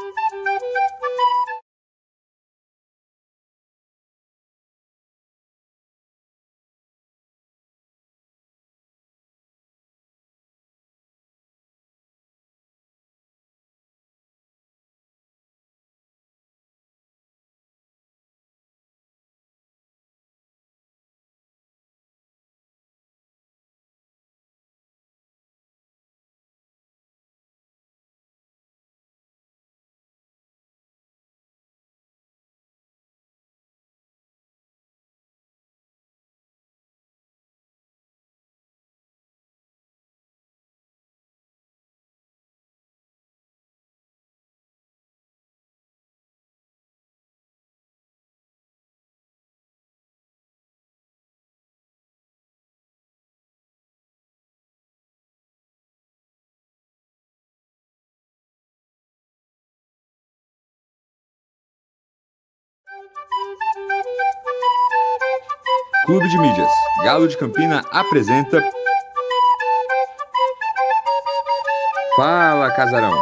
Thank you. Clube de Mídias. Galo de Campina apresenta. Fala, Casarão.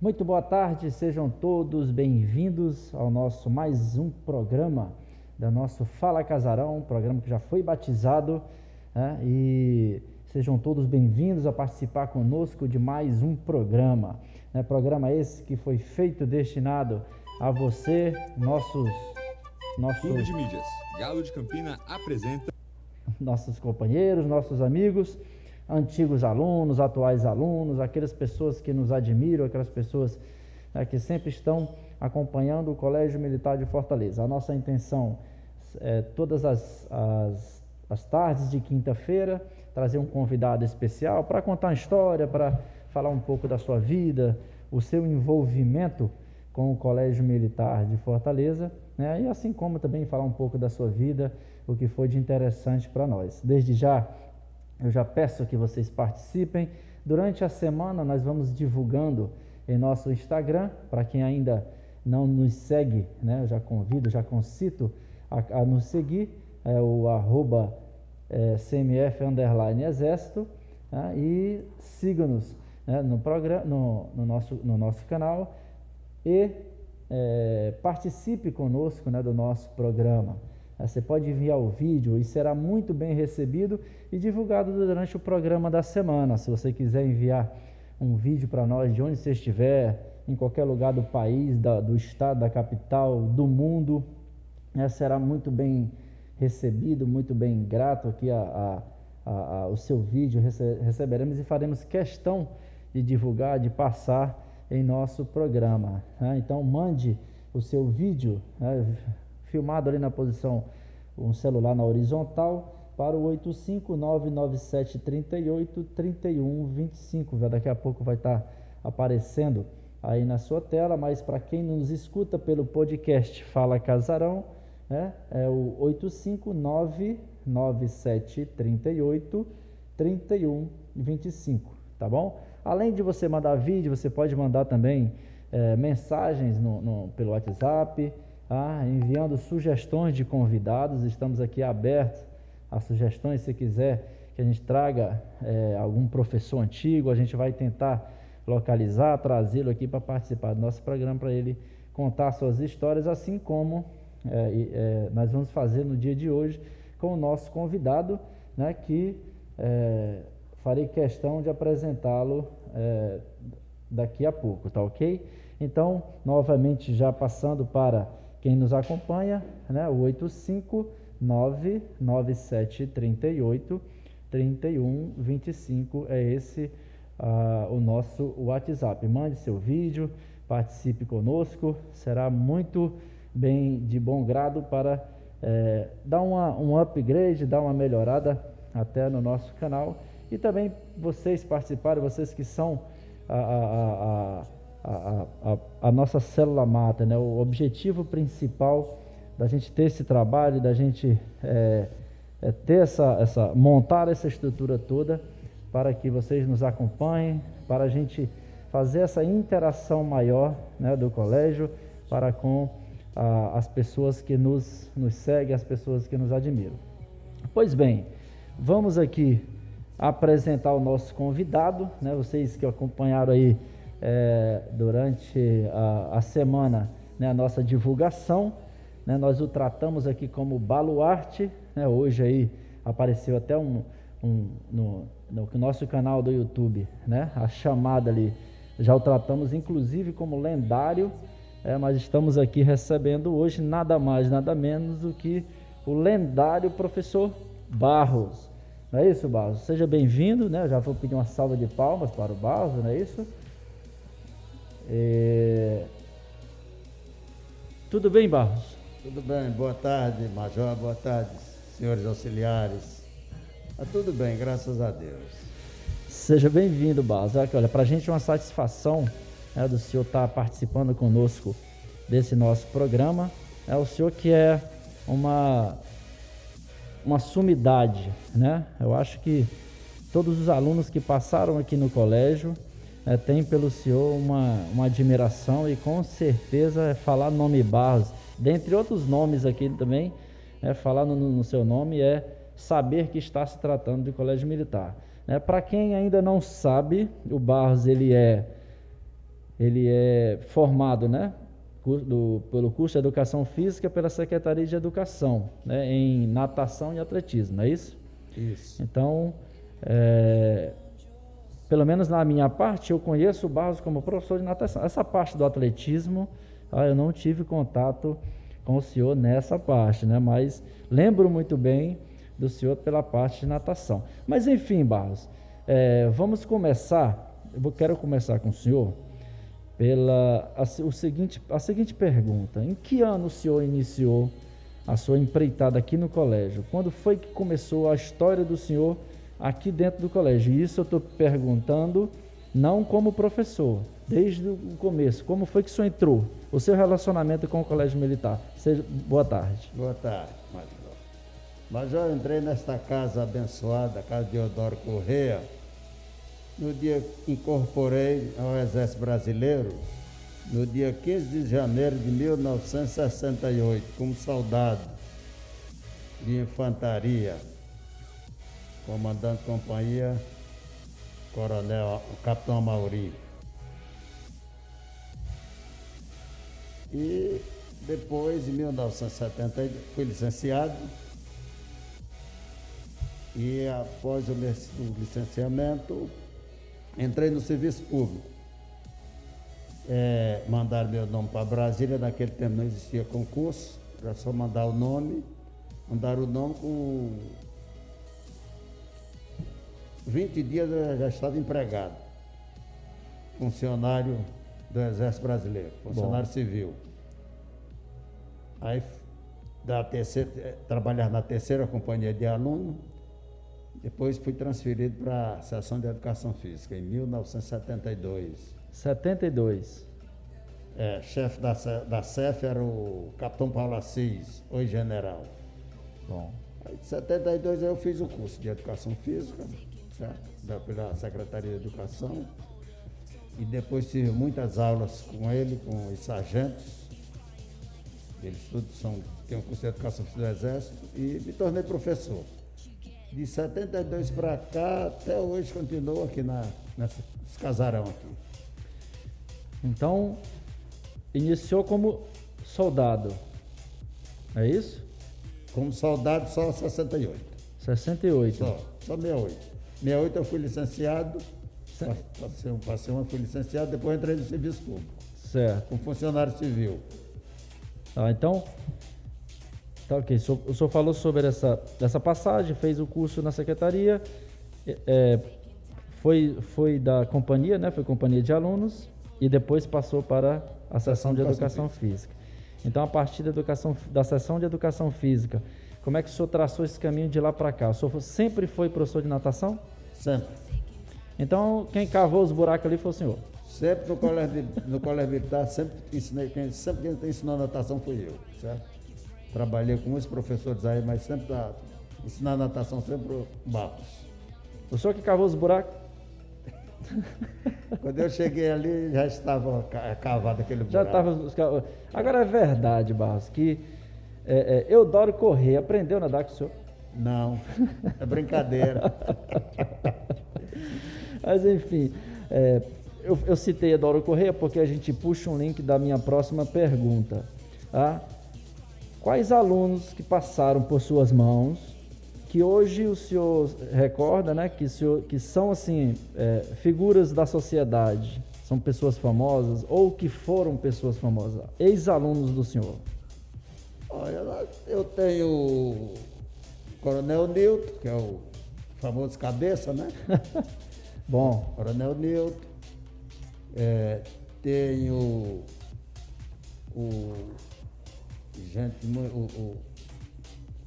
Muito boa tarde, sejam todos bem-vindos ao nosso mais um programa da nosso Fala Casarão, um programa que já foi batizado né? e sejam todos bem-vindos a participar conosco de mais um programa. Né? Programa esse que foi feito destinado a você, nossos. nossos Clube de Mídias. Galo de Campina apresenta. Nossos companheiros, nossos amigos, antigos alunos, atuais alunos, aquelas pessoas que nos admiram, aquelas pessoas né, que sempre estão acompanhando o Colégio Militar de Fortaleza. A nossa intenção é todas as, as, as tardes de quinta-feira trazer um convidado especial para contar uma história, para falar um pouco da sua vida, o seu envolvimento com o Colégio Militar de Fortaleza, né? e assim como também falar um pouco da sua vida, o que foi de interessante para nós. Desde já, eu já peço que vocês participem. Durante a semana, nós vamos divulgando em nosso Instagram, para quem ainda não nos segue, né? eu já convido, já concito a, a nos seguir, é o arroba é, CMF underline exército, né? e siga-nos né? no, programa, no, no, nosso, no nosso canal e é, participe conosco né, do nosso programa. É, você pode enviar o vídeo e será muito bem recebido e divulgado durante o programa da semana. Se você quiser enviar um vídeo para nós de onde você estiver, em qualquer lugar do país, da, do estado, da capital, do mundo, né, será muito bem recebido, muito bem grato aqui a, a, a, o seu vídeo. Receberemos e faremos questão de divulgar, de passar em nosso programa. Né? Então mande o seu vídeo né, filmado ali na posição um celular na horizontal para o 85997383125. Daqui a pouco vai estar aparecendo aí na sua tela, mas para quem nos escuta pelo podcast Fala Casarão, né, é o 85997383125, tá bom? Além de você mandar vídeo, você pode mandar também é, mensagens no, no, pelo WhatsApp, ah, enviando sugestões de convidados. Estamos aqui abertos a sugestões. Se quiser que a gente traga é, algum professor antigo, a gente vai tentar localizar, trazê-lo aqui para participar do nosso programa, para ele contar suas histórias, assim como é, nós vamos fazer no dia de hoje com o nosso convidado, né, que farei questão de apresentá-lo é, daqui a pouco, tá ok? Então, novamente, já passando para quem nos acompanha, né, o 8599738 3125 é esse uh, o nosso WhatsApp. Mande seu vídeo, participe conosco, será muito bem de bom grado para é, dar uma, um upgrade, dar uma melhorada até no nosso canal e também vocês participarem, vocês que são a, a, a, a, nossa célula mata, né? o objetivo principal da gente ter esse trabalho, da gente é, é ter essa, essa, montar essa estrutura toda para que vocês nos acompanhem, para a gente fazer essa interação maior né, do colégio para com as pessoas que nos, nos seguem, as pessoas que nos admiram. Pois bem, vamos aqui apresentar o nosso convidado, né? Vocês que acompanharam aí é, durante a, a semana né, a nossa divulgação, né? Nós o tratamos aqui como baluarte, né? Hoje aí apareceu até um, um no, no nosso canal do YouTube, né? A chamada ali, já o tratamos inclusive como lendário, é, mas estamos aqui recebendo hoje nada mais, nada menos do que o lendário professor Barros. Não é isso, Barros? Seja bem-vindo, né? Eu já vou pedir uma salva de palmas para o Barros, não é isso? É... Tudo bem, Barros? Tudo bem, boa tarde, Major, boa tarde, senhores auxiliares. Tá tudo bem, graças a Deus. Seja bem-vindo, Barros. Olha, para a gente é uma satisfação né, do senhor estar tá participando conosco desse nosso programa. É o senhor que é uma uma sumidade, né? Eu acho que todos os alunos que passaram aqui no colégio é, têm pelo senhor uma, uma admiração e com certeza é falar nome Barros, dentre outros nomes aqui também, é, falar no, no seu nome é saber que está se tratando de colégio militar. É, Para quem ainda não sabe, o Barros ele é ele é formado, né, do, pelo curso de Educação Física pela Secretaria de Educação, né, em natação e atletismo, não é isso? Isso. Então, é, pelo menos na minha parte, eu conheço o Barros como professor de natação. Essa parte do atletismo, ah, eu não tive contato com o senhor nessa parte, né? Mas lembro muito bem do senhor pela parte de natação. Mas enfim, Barros, é, vamos começar. Eu quero começar com o senhor pela a, o seguinte, a seguinte pergunta: Em que ano o senhor iniciou a sua empreitada aqui no colégio? Quando foi que começou a história do senhor aqui dentro do colégio? E isso eu estou perguntando não como professor, desde o começo. Como foi que o senhor entrou? O seu relacionamento com o colégio militar? Seja, boa tarde. Boa tarde, Major. Major, eu entrei nesta casa abençoada, casa de Odoro Correia no dia incorporei ao Exército Brasileiro, no dia 15 de janeiro de 1968, como soldado de infantaria, comandante companhia, coronel, capitão Mauri. E depois, em 1970, fui licenciado. E após o licenciamento, Entrei no serviço público. É, mandaram meu nome para Brasília, naquele tempo não existia concurso, era só mandar o nome. Mandaram o nome com 20 dias eu já estava empregado. Funcionário do Exército Brasileiro, funcionário Bom. civil. Aí da terceira, trabalhar na terceira companhia de aluno, depois fui transferido para a seção de educação física em 1972. 72. É, chefe da, da CEF era o capitão Paulo Assis, hoje general. Bom. Aí, em 72 eu fiz o curso de educação física, certo? Da, pela Secretaria de Educação. E depois tive muitas aulas com ele, com os sargentos. Eles todos são, têm um curso de educação física do Exército e me tornei professor de 72 para cá, até hoje continua aqui na, nesse casarão aqui. Então, iniciou como soldado, é isso? Como soldado só 68. 68. Só, só 68. 68 eu fui licenciado, passei, passei uma, fui licenciado, depois entrei no serviço público. Certo. Como funcionário civil. Ah, então, Tá ok. O senhor falou sobre essa, essa passagem, fez o curso na secretaria, é, foi, foi da companhia, né? Foi companhia de alunos e depois passou para a seção de educação física. Então, a partir da, educação, da sessão de educação física, como é que o senhor traçou esse caminho de lá para cá? O senhor sempre foi professor de natação? Sempre. Então, quem cavou os buracos ali foi o senhor? Sempre no colégio, no colégio militar, sempre ensinei, quem, sempre quem ensinou natação foi eu, certo? Trabalhei com muitos professores aí, mas sempre para ensinar natação sempre Barros. O senhor que cavou os buracos? Quando eu cheguei ali, já estava cavado aquele buraco. Já estava. Agora é verdade, Barros, que é, é, Eudoro Corrêa aprendeu a nadar com o senhor? Não, é brincadeira. Mas enfim, é, eu, eu, citei a Dora Correia porque a gente puxa um link da minha próxima pergunta. Tá? Quais alunos que passaram por suas mãos, que hoje o senhor recorda, né, que, senhor, que são assim é, figuras da sociedade, são pessoas famosas ou que foram pessoas famosas, ex-alunos do senhor? Olha, eu tenho o Coronel Nilton, que é o famoso cabeça, né? Bom. Coronel Nilton. É, tenho o, gente, o, o,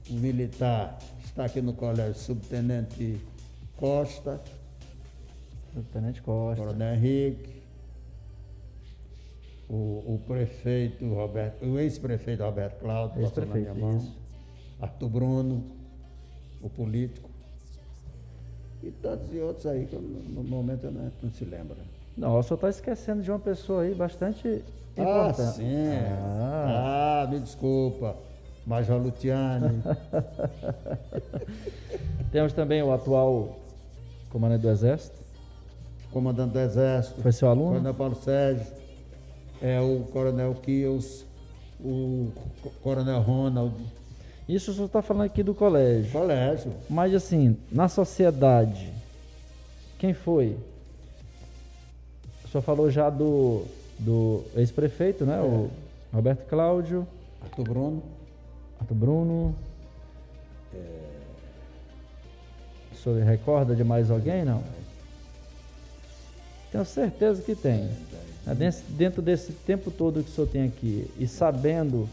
o militar está aqui no colégio, subtenente Costa. Subtenente Costa. Coronel Henrique. O, o prefeito Roberto, o ex-prefeito Roberto Cláudio, ex-prefeito, na minha mão. Arthur Bruno, o político. E tantos e outros aí que no momento não, não se lembra. Não, senhor está esquecendo de uma pessoa aí bastante ah, importante. Ah, sim. Ah, ah me desculpa. Major Luciane. Temos também o atual comandante do Exército. Comandante do Exército. Foi seu aluno? Coronel Paulo Sérgio. É o Coronel Kills. O Coronel Ronald. Isso o senhor está falando aqui do colégio. Colégio. Mas assim, na sociedade, quem foi? O senhor falou já do, do ex-prefeito, né? É. O Roberto Cláudio. Arthur Bruno. Arthur Bruno. É... O senhor recorda de mais alguém, não? Tenho certeza que tem. É, dentro desse tempo todo que o senhor tem aqui, e sabendo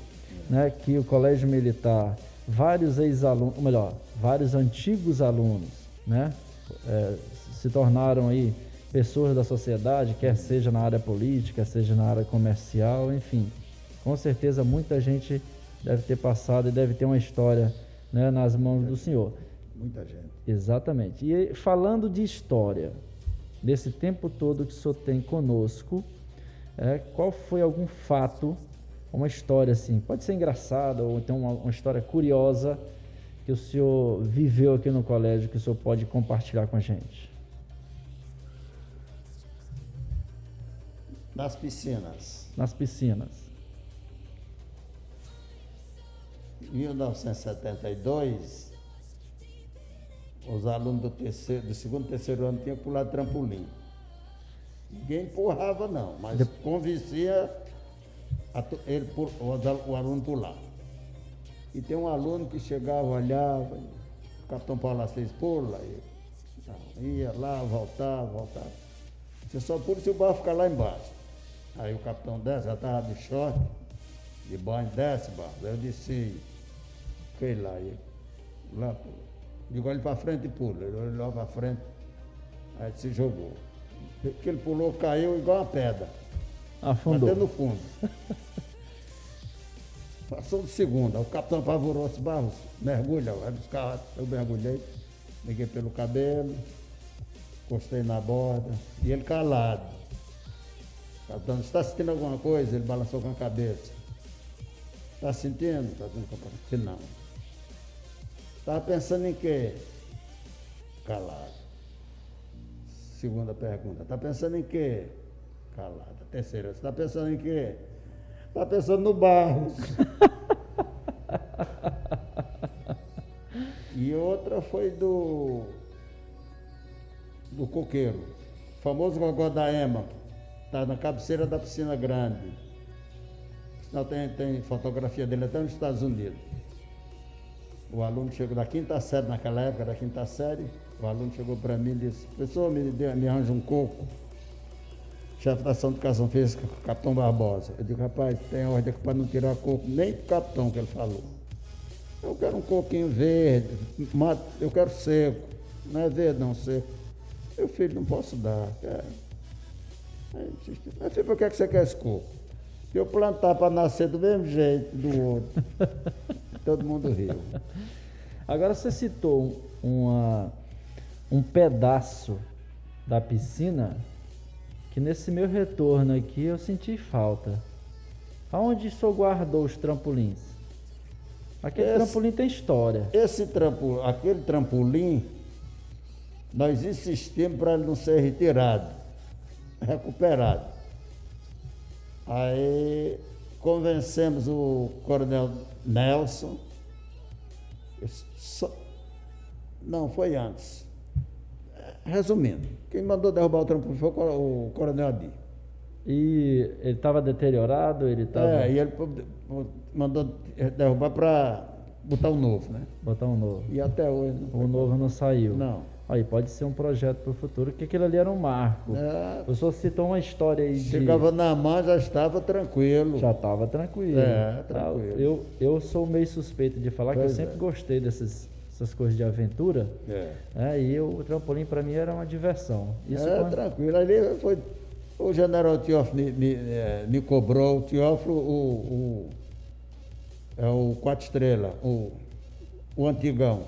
né, que o Colégio Militar, vários ex-alunos, melhor, vários antigos alunos, né, é, se tornaram aí pessoas da sociedade, quer seja na área política, seja na área comercial, enfim. Com certeza muita gente deve ter passado e deve ter uma história né, nas mãos do senhor. Muita gente. Exatamente. E falando de história, desse tempo todo que o senhor tem conosco, é, qual foi algum fato, uma história assim, pode ser engraçada ou então uma, uma história curiosa que o senhor viveu aqui no colégio que o senhor pode compartilhar com a gente? Nas piscinas. Nas piscinas. 1972, os alunos do, terceiro, do segundo e terceiro ano tinham que pular trampolim. Ninguém empurrava não, mas de... convencia ele, o aluno pular. E tem um aluno que chegava, olhava, o capitão Paulo Assis pula, e, ia lá, voltava, voltava. Você só pula se o barro ficar lá embaixo. Aí o capitão desce, já estava de short, de banho, desce, barro. Eu disse, fez lá. E, lá digo, olha para frente e pula. Ele olhou para frente, aí se jogou. Que ele pulou, caiu igual uma pedra. Afundou. Até no fundo. Passou de segunda. O capitão apavorou-se, Barros, mergulha, vai buscar. Eu mergulhei, peguei pelo cabelo, encostei na borda, e ele calado. Capitão, está sentindo alguma coisa? Ele balançou com a cabeça. Está sentindo? Está sentindo? Não. Estava pensando em quê? Calado. Segunda pergunta. Está pensando em quê? Calado. Terceira. Está pensando em quê? Está pensando no Barros. e outra foi do. do coqueiro. Famoso gogó da Ema. Está na cabeceira da piscina grande. Não tem, tem fotografia dele até nos Estados Unidos. O aluno chegou da quinta série, naquela época da quinta série, o aluno chegou para mim e disse, professor, me, me arranja um coco. Chefe da ação de educação física, capitão Barbosa. Eu digo, rapaz, tem ordem para não tirar coco, nem pro capitão que ele falou. Eu quero um coquinho verde, eu quero seco. Não é verde, não, seco. Meu filho, não posso dar. Aí, mas filho, por que você quer esse coco? eu plantar para nascer do mesmo jeito do outro. Todo mundo riu. Agora você citou uma, um pedaço da piscina que nesse meu retorno aqui eu senti falta. Aonde o senhor guardou os trampolins? Aquele Esse- trampolim tem história. Esse trampo, aquele trampolim, nós insistimos para ele não ser retirado, recuperado. Aí convencemos o coronel Nelson. Só- não, foi antes. Resumindo, quem mandou derrubar o trampolim foi o coro- o coronel Adi. E ele estava deteriorado, ele estava. É, e ele mandou derrubar para botar um novo, né? Botar um novo. E até hoje O novo não saiu. Não. Aí pode ser um projeto para o futuro, porque aquilo ali era um marco. É, O senhor citou uma história aí de. Chegava na mão, já estava tranquilo. Já estava tranquilo. É, tranquilo. Eu, eu sou meio suspeito de falar que Pois eu sempre é. gostei dessas, dessas coisas de aventura. É, É, e eu, o trampolim para mim era uma diversão. Isso é quando- tranquilo. Ali foi. O general Teófilo me, me, eh, me cobrou, o Teófilo, o, o, é o Quatro Estrelas, o, o antigão.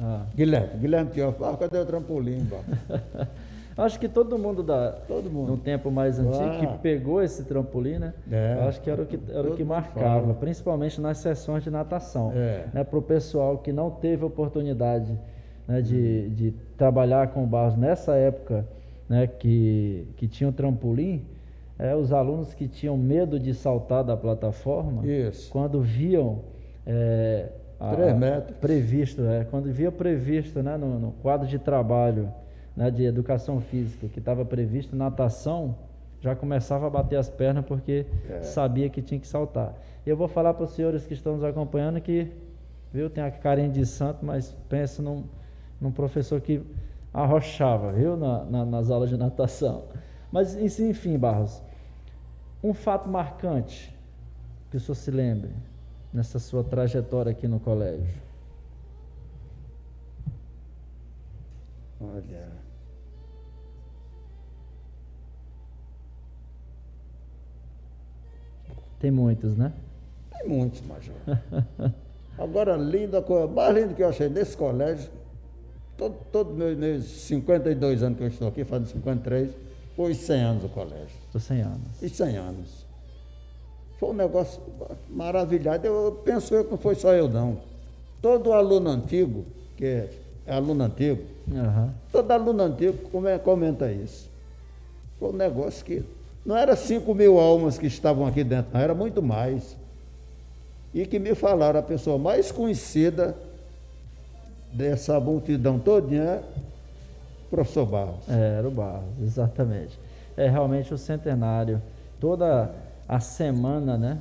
Ah. Guilherme, Guilherme Teófilo, ah, cadê o trampolim? Acho que todo mundo da, Todo mundo. no tempo mais antigo Ah. que pegou esse trampolim, né? É. Acho que era o que, era o Todo que mundo marcava, fala. principalmente nas sessões de natação. É. Né? Para o pessoal que não teve oportunidade né, de, de trabalhar com barros nessa época né, que, que tinha o trampolim, é, os alunos que tinham medo de saltar da plataforma, Isso. quando viam é, a- Três metros. previsto, é, quando via previsto né, no, no quadro de trabalho né, de educação física, que estava previsto natação, já começava a bater as pernas porque É. sabia que tinha que saltar. Eu vou falar para os senhores que estão nos acompanhando que, viu, tem a carinha de santo, mas pensa num, num professor que arrochava, viu, na- na- nas aulas de natação. Mas, enfim, Barros, um fato marcante que o senhor se lembre nessa sua trajetória aqui no colégio. Olha. Tem muitos, né? Tem muitos, Major. Agora, linda coisa, mais linda que eu achei nesse colégio, todo, todo meus, meus 52 anos que eu estou aqui, fazendo 53, foi os 100 anos do colégio. Dos 100 anos. Os 100 anos. Foi um negócio maravilhado. Eu penso eu que não foi só eu, não. Todo aluno antigo, que é, é aluno antigo, Aham. todo aluno antigo come- comenta isso. Foi um negócio que não era 5 mil almas que estavam aqui dentro, não, era muito mais. E que me falaram, a pessoa mais conhecida dessa multidão todinha é o professor Barros. É, era o Barros, exatamente. É realmente o centenário. Toda a semana, né?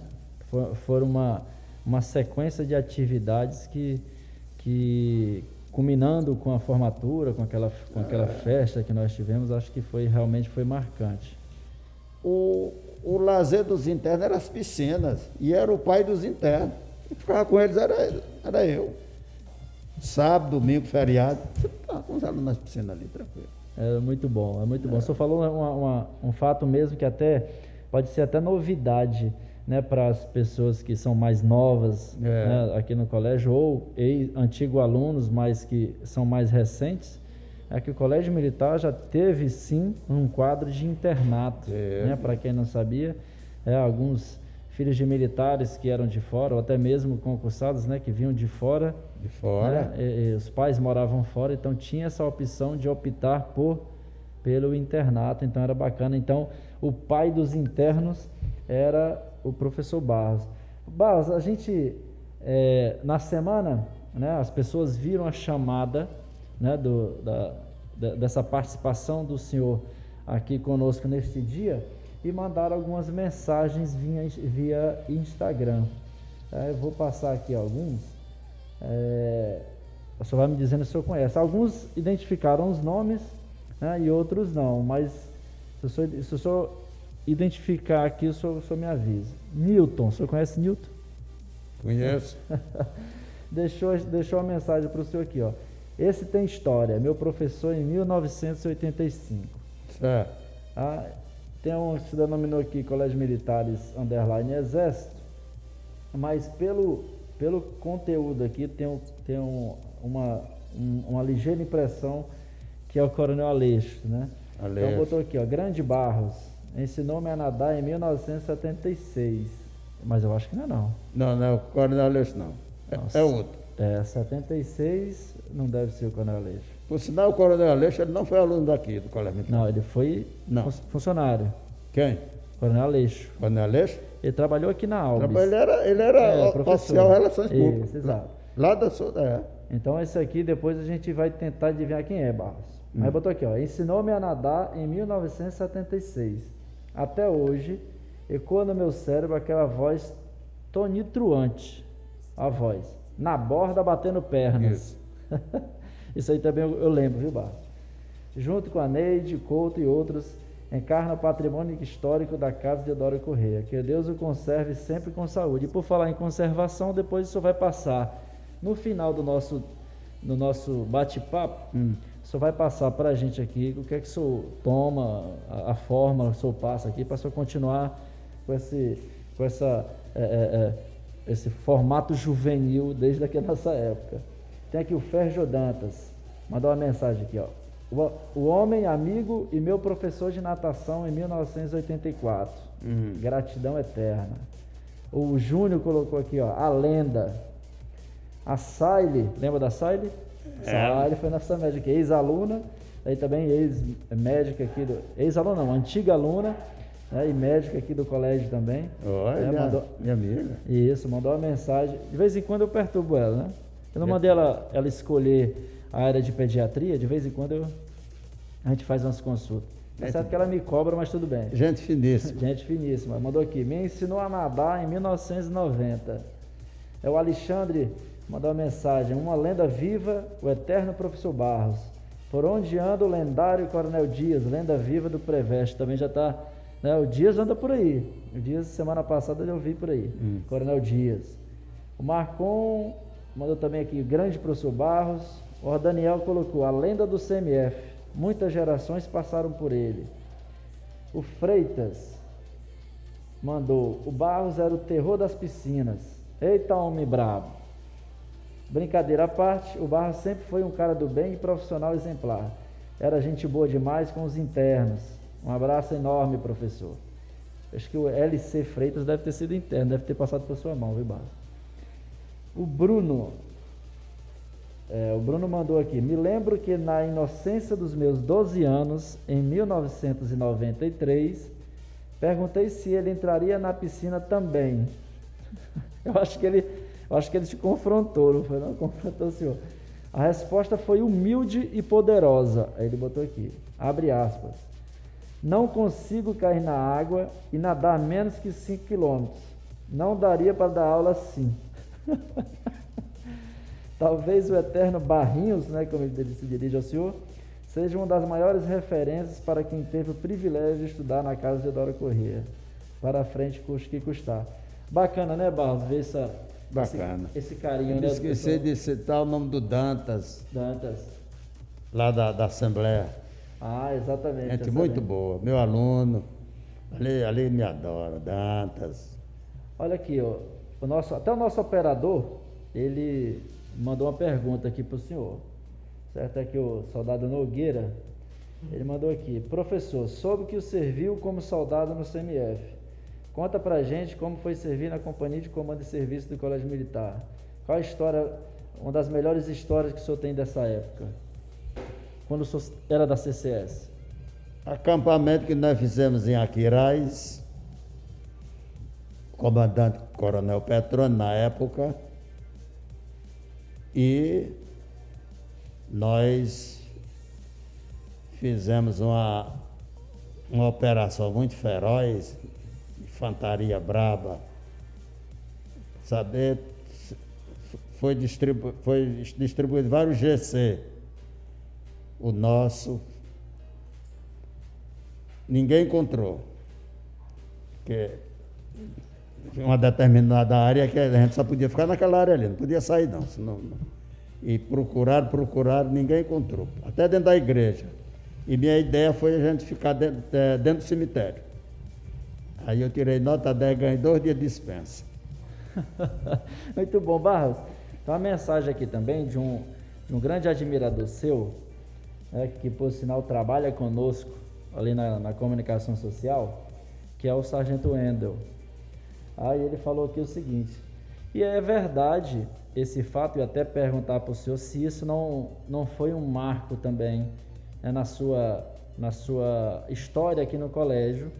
Foi uma, uma sequência de atividades que, que culminando com a formatura, com aquela, com aquela festa que nós tivemos, acho que foi realmente foi marcante. O, o lazer dos internos eram as piscinas, e era o pai dos internos. E ficava com eles, era, era eu. Sábado, domingo, feriado, tá com os alunos nas piscinas ali, tranquilo. É muito bom, é muito bom. O senhor falou uma- uma- um fato mesmo que até pode ser até novidade né, para as pessoas que são mais novas É. né, aqui no colégio ou antigos alunos, mas que são mais recentes. É que o Colégio Militar já teve sim um quadro de internato, É. né, para quem não sabia, é, alguns filhos de militares que eram de fora, ou até mesmo concursados, né, que vinham de fora, De fora. né? E- e os pais moravam fora, então tinha essa opção de optar por pelo internato, então era bacana. Então, o pai dos internos era o professor Barros. Barros, a gente é, na semana, né, as pessoas viram a chamada né, do, da, da- dessa participação do senhor aqui conosco neste dia e mandaram algumas mensagens via, via Instagram. É, eu vou passar aqui alguns. É, o senhor vai me dizendo se senhor conhece. Alguns identificaram os nomes né, e outros não, mas se o senhor, se o senhor identificar aqui, o senhor, o senhor me avisa. Newton, o senhor conhece Newton? Conheço. Deixou, deixou uma mensagem para o senhor aqui, ó. Esse tem história, meu professor em 1985. Certo. Ah, tem um que se denominou aqui Colégio Militares Underline Exército, mas pelo, pelo conteúdo aqui tem, um- tem um- uma, um- uma ligeira impressão que é o Coronel Aleixo, né? Então Aleixo. botou aqui, ó, Grande Barros, ensinou-me a nadar em 1976, mas eu acho que não é não. Não, não, o Coronel Aleixo não. É, é outro. É, 76 não deve ser o Coronel Aleixo. Por sinal, o Coronel Aleixo ele não foi aluno daqui, do Colégio Militar. Não, ele foi Não. fun- funcionário. Quem? Coronel Aleixo. Coronel Aleixo? Ele trabalhou aqui na Alves. Traba- Ele era, ele era É, oficial de Relações Isso, Públicas. exato. Lá da sua. É. Então esse aqui depois a gente vai tentar adivinhar quem é Barros. Aí botou aqui, ó. Ensinou-me a nadar em 1976. Até hoje, ecoa no meu cérebro aquela voz tonitruante. A voz. Na borda batendo pernas. Isso. Isso aí também eu, eu lembro, viu, Barros? Junto com a Neide, Couto e outros, encarna o patrimônio histórico da casa de Eudório Correia. Que Deus o conserve sempre com saúde. E por falar em conservação, depois isso vai passar no final do nosso, do nosso bate-papo. Isso vai passar para a gente aqui o que é que o senhor toma, a, a forma que o senhor passa aqui, para o senhor continuar com esse, com essa, é, é, é, esse formato juvenil desde aqui a nossa época. Tem aqui o Ferjo Dantas, mandou uma mensagem aqui, ó. O, o homem amigo e meu professor de natação em 1984. Gratidão eterna. O Júnior colocou aqui, ó, a lenda. A Saile, lembra da Saile? Saile foi nossa médica, ex-aluna, aí também ex-médica aqui do. Ex-aluna não, antiga aluna, né, e médica aqui do colégio também. Olha, É, minha, mandou- minha amiga. Isso, mandou uma mensagem. De vez em quando eu perturbo ela, né? Eu não mandei ela, ela escolher a área de pediatria, de vez em quando eu, a gente faz umas consultas. É É, certo que ela me cobra, mas tudo bem. Gente finíssima. Gente finíssima. Mandou aqui. Me ensinou a nadar em 1990. É o Alexandre, mandou uma mensagem. Uma lenda viva, o eterno professor Barros. Por onde anda o lendário Coronel Dias, lenda viva do Preveste. Também já está. Né, o Dias anda por aí. O Dias, semana passada, eu vi por aí. Coronel Dias. O Marcon mandou também aqui. Grande professor Barros. O Daniel colocou a lenda do CMF. Muitas gerações passaram por ele. O Freitas mandou: O Barros era o terror das piscinas. Eita, homem brabo. Brincadeira à parte, o Barros sempre foi um cara do bem e profissional exemplar. Era gente boa demais com os internos. Um abraço enorme, professor. Acho que o LC Freitas deve ter sido interno, deve ter passado por sua mão, viu, Barros? O Bruno. é, o Bruno mandou aqui. Me lembro que na inocência dos meus 12 anos, em 1993, perguntei se ele entraria na piscina também. Eu acho que ele, eu acho que ele te confrontou, não foi? Não confrontou o senhor. A resposta foi humilde e poderosa. Aí ele botou aqui, abre aspas. Não consigo cair na água e nadar menos que 5 quilômetros. Não daria para dar aula assim. Talvez o eterno Barrinhos, né, como ele se dirige ao senhor, seja uma das maiores referências para quem teve o privilégio de estudar na casa de Eudoro Corrêa. Para frente, custe que custar. Bacana, né, Barros? Ver essa, Bacana. Esse, esse carinho, Eu né? esqueci de citar o nome do Dantas, Dantas. lá da, da Assembleia. Ah, exatamente. Gente muito boa, meu aluno. Ali, ali me adora, Dantas. Olha aqui, ó, o nosso, até o nosso operador, ele mandou uma pergunta aqui para o senhor. Certo? É que o soldado Nogueira, ele mandou aqui, professor, soube que o serviu como soldado no CMF. Conta pra gente como foi servir na companhia de comando e serviço do Colégio Militar. Qual a história, uma das melhores histórias que o senhor tem dessa época? Quando o senhor era da CCS? Acampamento que nós fizemos em Aquiraz, comandante Coronel Petrone na época, e nós fizemos uma, uma operação muito feroz, infantaria braba, saber, foi, distribu foi distribuído vários GC, o nosso ninguém encontrou. Porque uma determinada área que a gente só podia ficar naquela área ali, não podia sair não. Senão, não. E procuraram, procuraram, ninguém encontrou. Até dentro da igreja. E minha ideia foi a gente ficar dentro, eh, dentro do cemitério. Aí eu tirei nota 10 ganhei dois dias de dispensa. Muito bom, Barros. Tem uma mensagem aqui também de um, de um grande admirador seu, né, que por sinal trabalha conosco ali na, na comunicação social, que é o Sargento Wendel. Aí ele falou aqui o seguinte, e é verdade esse fato e até perguntar para o senhor se isso não, não foi um marco também né, na, sua, na sua história aqui no colégio,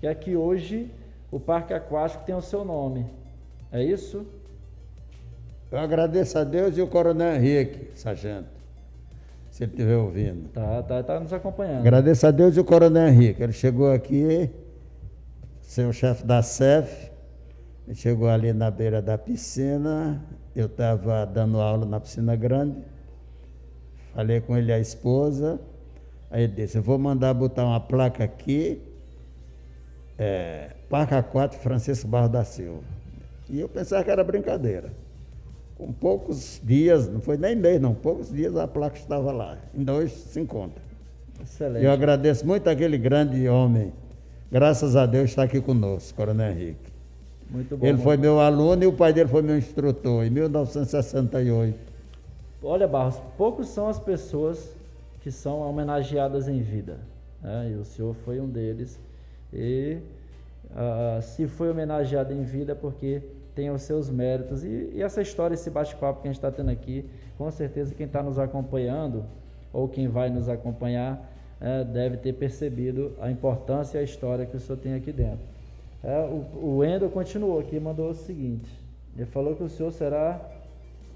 que é que hoje o Parque Aquático tem o seu nome. É isso? Eu agradeço a Deus e o Coronel Henrique, sargento, se ele estiver ouvindo. Tá, tá, tá nos acompanhando. Agradeço a Deus e o Coronel Henrique. Ele chegou aqui, ser o chefe da CEF, ele chegou ali na beira da piscina, eu estava dando aula na piscina grande, falei com ele a esposa, aí ele disse, eu vou mandar botar uma placa aqui, é, Parque 4 Francisco Barro da Silva. E eu pensava que era brincadeira. Com poucos dias, não foi nem mês, não, poucos dias a placa estava lá. Ainda hoje se encontra. Excelente. Eu agradeço muito aquele grande homem. Graças a Deus está aqui conosco, Coronel Henrique. Muito bom. Ele foi meu aluno e o pai dele foi meu instrutor, em 1968. Olha, Barros, poucos são as pessoas que são homenageadas em vida. Né? E o senhor foi um deles. E ah, se foi homenageado em vida, é porque tem os seus méritos. E, e essa história, esse bate-papo que a gente está tendo aqui, com certeza quem está nos acompanhando, ou quem vai nos acompanhar, é, deve ter percebido a importância e a história que o senhor tem aqui dentro. É, o, o Wendel continuou aqui mandou o seguinte: ele falou que o senhor será.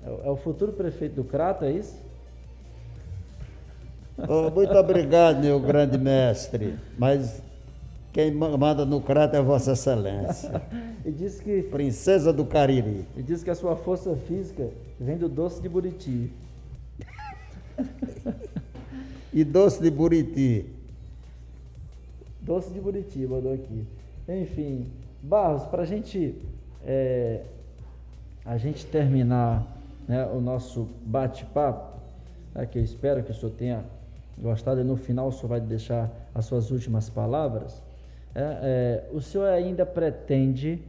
É, é o futuro prefeito do Crato, é isso? Oh, muito obrigado, meu grande mestre. Mas quem ma- manda no crato é Vossa Excelência. E disse que, Princesa do Cariri. e disse que a sua força física vem do doce de Buriti. E doce de Buriti. Doce de Buriti, mandou aqui. Enfim, Barros, para a gente, é, a gente terminar né, o nosso bate-papo, né, que eu espero que o senhor tenha gostado, e no final o senhor vai deixar as suas últimas palavras. É, é, o senhor ainda pretende,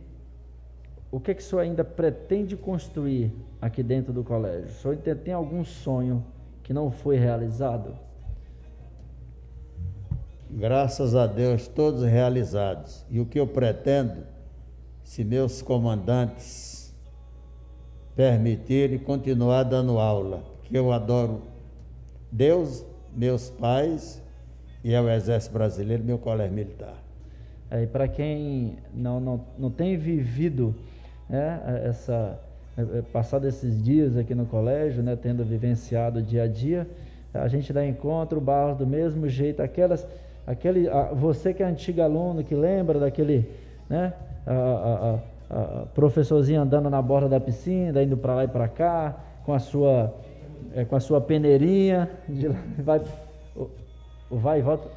o que, que o senhor ainda pretende construir aqui dentro do colégio? O senhor ainda tem algum sonho que não foi realizado? Graças a Deus, todos realizados. E o que eu pretendo, se meus comandantes permitirem, continuar dando aula, porque eu adoro Deus, meus pais e é o Exército Brasileiro, meu colégio militar. É, para quem não, não, não tem vivido né, essa é, é, passado esses dias aqui no colégio, né, tendo vivenciado dia a dia, a gente dá encontro, Barros do mesmo jeito, aquelas, aquele, a- você que é antigo aluno, que lembra daquele, né, a, a- a- professorzinho andando na borda da piscina, indo para lá e para cá, com a sua, é, com a sua peneirinha, de vai, vai e volta.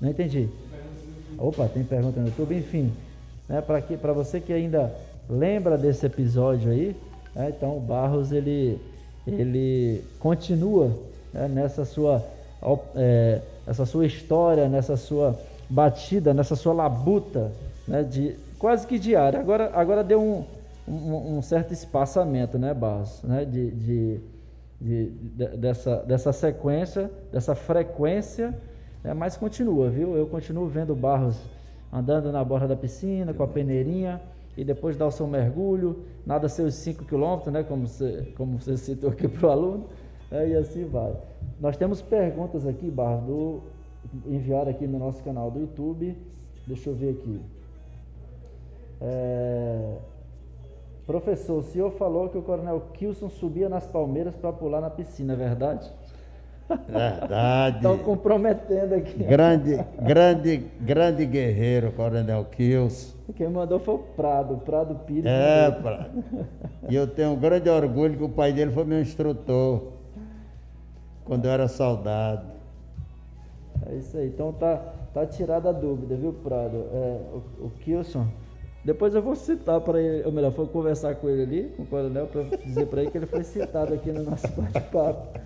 Não entendi. Opa, tem pergunta no YouTube, enfim. Né, Para você que ainda lembra desse episódio aí, né, então o Barros ele, ele continua né, nessa sua, é, essa sua história, nessa sua batida, nessa sua labuta, né, de, quase que diária. Agora, agora deu um, um, um certo espaçamento, né, Barros? Né, de, de, de- de- dessa, dessa sequência, dessa frequência, né, mas continua, viu? Eu continuo vendo o Barros andando na borda da piscina, com a peneirinha, e depois dar o seu mergulho, nada seus 5 quilômetros, né, como você, como você citou aqui para o aluno, né, e assim vai. Nós temos perguntas aqui, Barros, do, enviaram aqui no nosso canal do YouTube, deixa eu ver aqui. É, Professor, o senhor falou que o Coronel Kilson subia nas palmeiras para pular na piscina, é verdade? Verdade. Estão comprometendo aqui. Grande, grande, grande guerreiro, Coronel Kills. Quem mandou foi o Prado, Prado Pires. É, mandou. pra... e eu tenho um grande orgulho que o pai dele foi meu instrutor quando eu era soldado. É isso aí. Então tá, tá tirada a dúvida, viu, Prado? É, o, o Kilson. Depois eu vou citar para ele, ou melhor, vou conversar com ele ali, com o coronel, para dizer para ele que ele foi citado aqui no nosso bate-papo.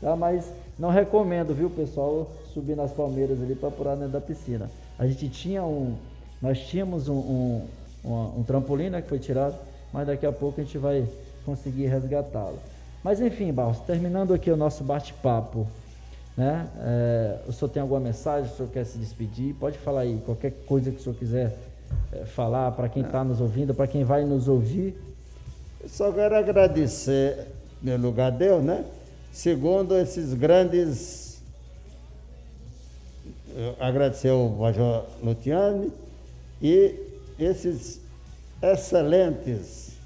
Tá? Mas não recomendo, viu, pessoal, subir nas palmeiras ali para pular dentro da piscina. A gente tinha um. Nós tínhamos um, um, uma- um trampolim, né, que foi tirado, mas daqui a pouco a gente vai conseguir resgatá-lo. Mas enfim, Barros, terminando aqui o nosso bate-papo, né? É, o senhor tem alguma mensagem? O senhor quer se despedir? Pode falar aí, qualquer coisa que o senhor quiser é, falar para quem está nos ouvindo, para quem vai nos ouvir. Só quero agradecer, meu lugar deu, né? Segundo esses grandes. Agradecer ao Major Lutiani e esses excelentes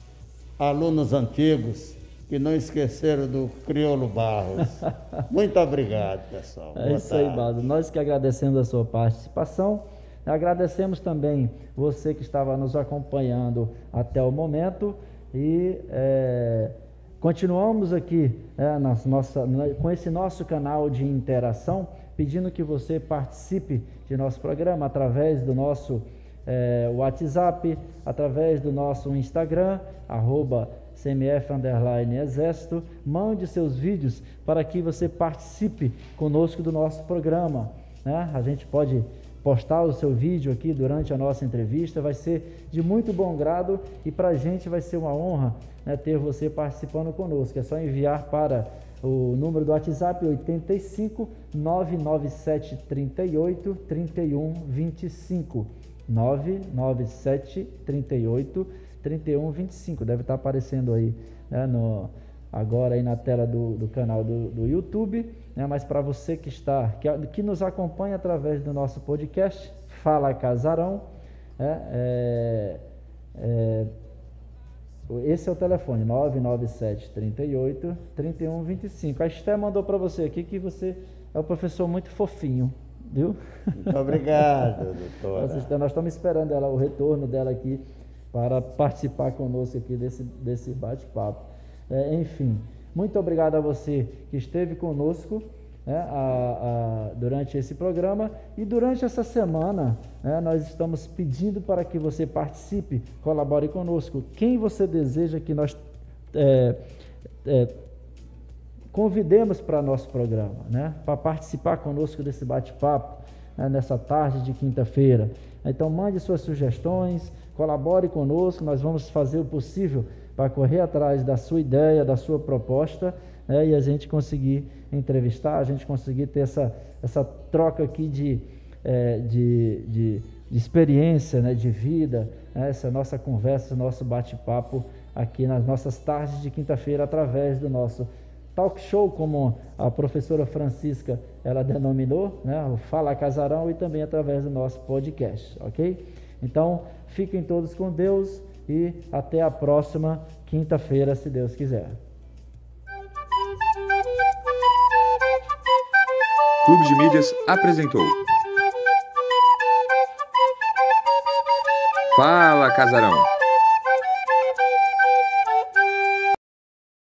alunos antigos que não esqueceram do Criolo Barros. Muito obrigado, pessoal. É Boa isso tarde. aí, Baldo. Nós que agradecemos a sua participação. Agradecemos também você que estava nos acompanhando até o momento e é, continuamos aqui é, nossa, com esse nosso canal de interação, pedindo que você participe de nosso programa através do nosso é, WhatsApp, através do nosso Instagram, arroba CMF Underline Exército, mande seus vídeos para que você participe conosco do nosso programa. Né? A gente pode postar o seu vídeo aqui durante a nossa entrevista, vai ser de muito bom grado e para a gente vai ser uma honra né, ter você participando conosco. É só enviar para o número do WhatsApp 85 997 38 31 25 997 38 31 25. Deve estar aparecendo aí né, no, agora aí na tela do, do canal do, do YouTube né? mas para você que está, que, que, nos acompanha através do nosso podcast, Fala Casarão, né? é, é, esse é o telefone, 997 38 31 25. A Esté mandou para você aqui que você é um professor muito fofinho, viu? Muito obrigado, doutora. Nós estamos esperando ela, o retorno dela aqui para participar conosco aqui desse, desse bate-papo. É, enfim, muito obrigado a você que esteve conosco né, a, a, durante esse programa e durante essa semana né, nós estamos pedindo para que você participe, colabore conosco. Quem você deseja que nós é, é, convidemos para nosso programa, né, para participar conosco desse bate-papo né, nessa tarde de quinta-feira. Então mande suas sugestões, colabore conosco, nós vamos fazer o possível para correr atrás da sua ideia, da sua proposta, né, e a gente conseguir entrevistar, a gente conseguir ter essa, essa troca aqui de, é, de, de, de, experiência, né, de vida, né, essa nossa conversa, nosso bate-papo aqui nas nossas tardes de quinta-feira através do nosso talk show, como a professora Francisca ela denominou, né, o Fala Casarão e também através do nosso podcast, ok? Então, fiquem todos com Deus e até a próxima quinta-feira, se Deus quiser. Clube de Mídias apresentou. Fala, Casarão!